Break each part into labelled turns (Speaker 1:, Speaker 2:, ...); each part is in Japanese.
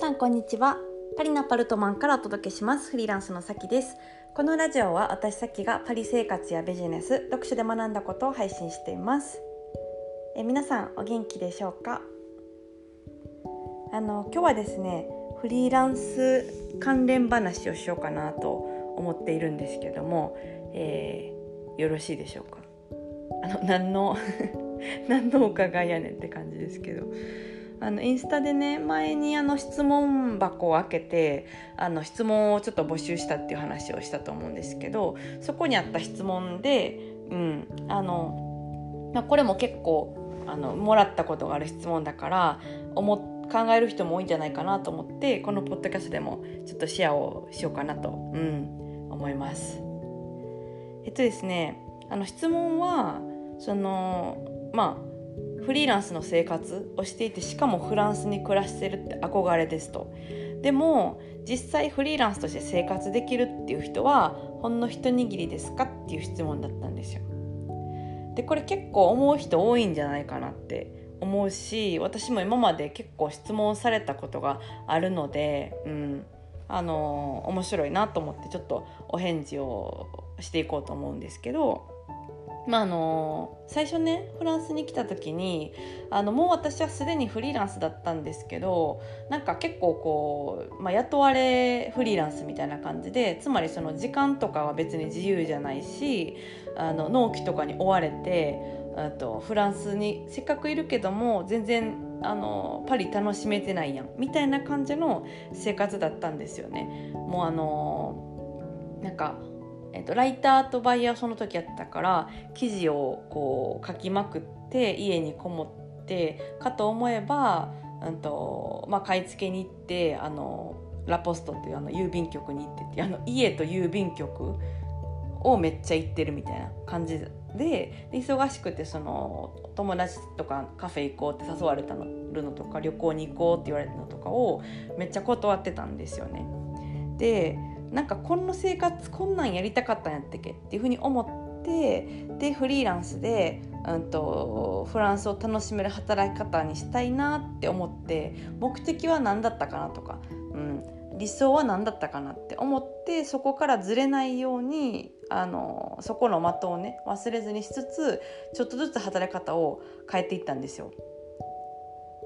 Speaker 1: さんこんにちは。パリのアパルトマンからお届けします。フリーランスのさきです。このラジオは私さきがパリ生活やビジネス読書で学んだことを配信しています。え皆さんお元気でしょうか？あの今日はですねフリーランス関連話をしようかなと思っているんですけども、えー、よろしいでしょうか？あの何の 何のお伺いやねんって感じですけど。あのインスタでね前にあの質問箱を開けてあの質問をちょっと募集したっていう話をしたと思うんですけどそこにあった質問で、うんあのまあ、これも結構あのもらったことがある質問だから思考える人も多いんじゃないかなと思ってこのポッドキャストでもちょっとシェアをしようかなと、うん、思います。えっとですねあの質問はそのまあフリーランスの生活をしていてしかもフランスに暮らしてるって憧れですと。でも実際フリーランスとして生活できるっていう人はほんの一握りですかっていう質問だったんですよ。でこれ結構思う人多いんじゃないかなって思うし私も今まで結構質問されたことがあるのでうん。あの面白いなと思ってちょっとお返事をしていこうと思うんですけどまあ、あの最初ねフランスに来た時にあのもう私はすでにフリーランスだったんですけどなんか結構こう、まあ、雇われフリーランスみたいな感じでつまりその時間とかは別に自由じゃないしあの納期とかに追われてあとフランスにせっかくいるけども全然あのパリ楽しめてないやんみたいな感じの生活だったんですよね。もうあのなんかえっと、ライターとバイヤーその時やったから記事をこう書きまくって家にこもってかと思えば、うんとまあ、買い付けに行ってあのラポストっていうあの郵便局に行っててあの家と郵便局をめっちゃ行ってるみたいな感じで忙しくてその友達とかカフェ行こうって誘われたのるのとか旅行に行こうって言われたのとかをめっちゃ断ってたんですよね。でなんかこの生活こんなんやりたかったんやったっけっていうふうに思ってでフリーランスで、うんと、フランスを楽しめる働き方にしたいなって思って目的は何だったかなとか、うん、理想は何だったかなって思ってそこからずれないようにあのそこの的をね忘れずにしつつちょっとずつ働き方を変えていったんですよ。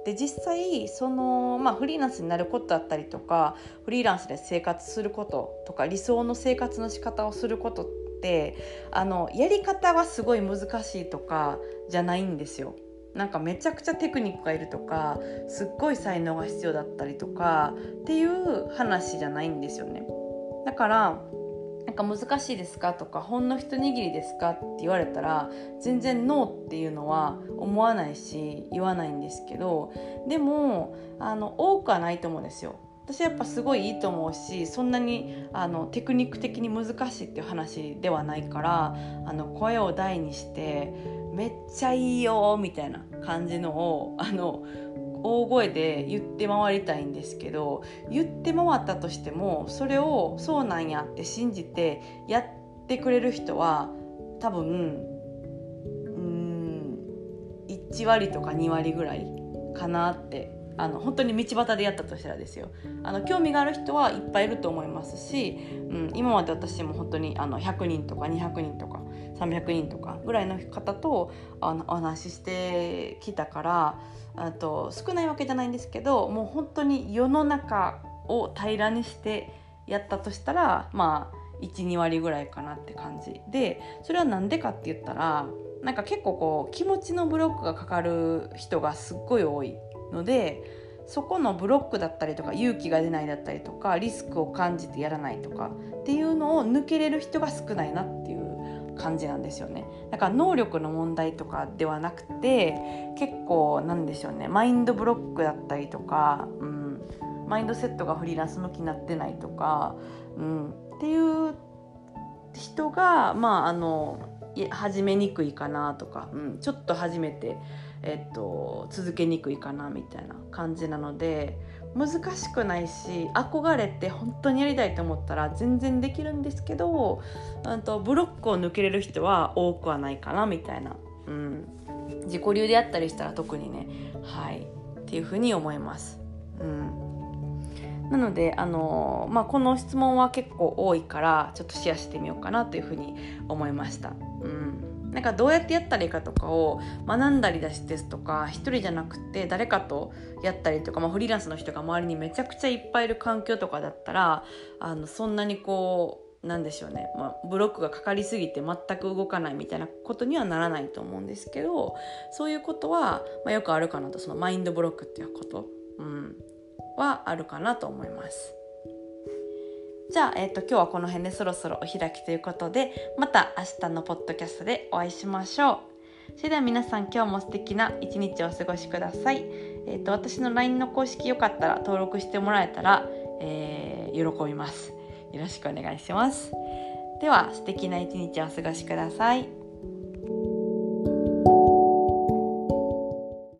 Speaker 1: で実際その、まあ、フリーランスになることだったりとかフリーランスで生活することとか理想の生活の仕方をすることってあのやり方はすごい難しいとかじゃないんですよ。なんかめちゃくちゃテクニックがいるとかすっごい才能が必要だったりとかっていう話じゃないんですよね。だからなんか難しいですかとかほんの一握りですかって言われたら全然ノーっていうのは思わないし言わないんですけどでもあの多くはないと思うんですよ。私やっぱすごいいいと思うしそんなにあのテクニック的に難しいっていう話ではないからあの声を大にしてめっちゃいいよみたいな感じのをあの大声で言って回りたいんですけど言って回ったとしてもそれをそうなんやって信じてやってくれる人は多分うん1割とか2割ぐらいかなってあの本当に道端でやったとしたらですよ。あの興味がある人はいっぱいいると思いますし、うん、今まで私も本当にあの100人とか200人とか300人とかぐらいの方とあのお話ししてきたからあと少ないわけじゃないんですけどもう本当に世の中を平らにしてやったとしたらまあ12割ぐらいかなって感じでそれは何でかって言ったらなんか結構こう気持ちのブロックがかかる人がすっごい多いのでそこのブロックだったりとか勇気が出ないだったりとかリスクを感じてやらないとかっていうのを抜けれる人が少ないなっていう感じなんですよね。だから能力の問題とかではなくて結構なんでしょうね。マインドブロックだったりとか、うん、マインドセットがフリーランス向きになってないとか、うん、っていう人がまああの始めにくいかなとか、うん、ちょっと初めて、えっと、続けにくいかなみたいな感じなので難しくないし憧れて本当にやりたいと思ったら全然できるんですけどとブロックを抜けれる人は多くはないかなみたいな、うん、自己流であったりしたら特にねはい。っていうふうに思います。うん。なので、あのまあ、この質問は結構多いからちょっとシェアしてみようかなというふうに思いました。うん。なんかどうやってやったらいいかとかを学んだりだしですとか一人じゃなくて誰かとやったりとか、まあ、フリーランスの人が周りにめちゃくちゃいっぱいいる環境とかだったらあのそんなにこうなんでしょうね、まあ、ブロックがかかりすぎて全く動かないみたいなことにはならないと思うんですけどそういうことは、まあ、よくあるかなと。そのマインドブロックっていうこと、うん、はあるかなと思います。じゃあ、えーと、今日はこの辺でそろそろお開きということでまた明日のポッドキャストでお会いしましょう。それでは皆さん今日も素敵な一日をお過ごしください。えーと、私の LINE の公式よかったら登録してもらえたら、えー、喜びます。よろしくお願いします。では素敵な一日をお過ごしください。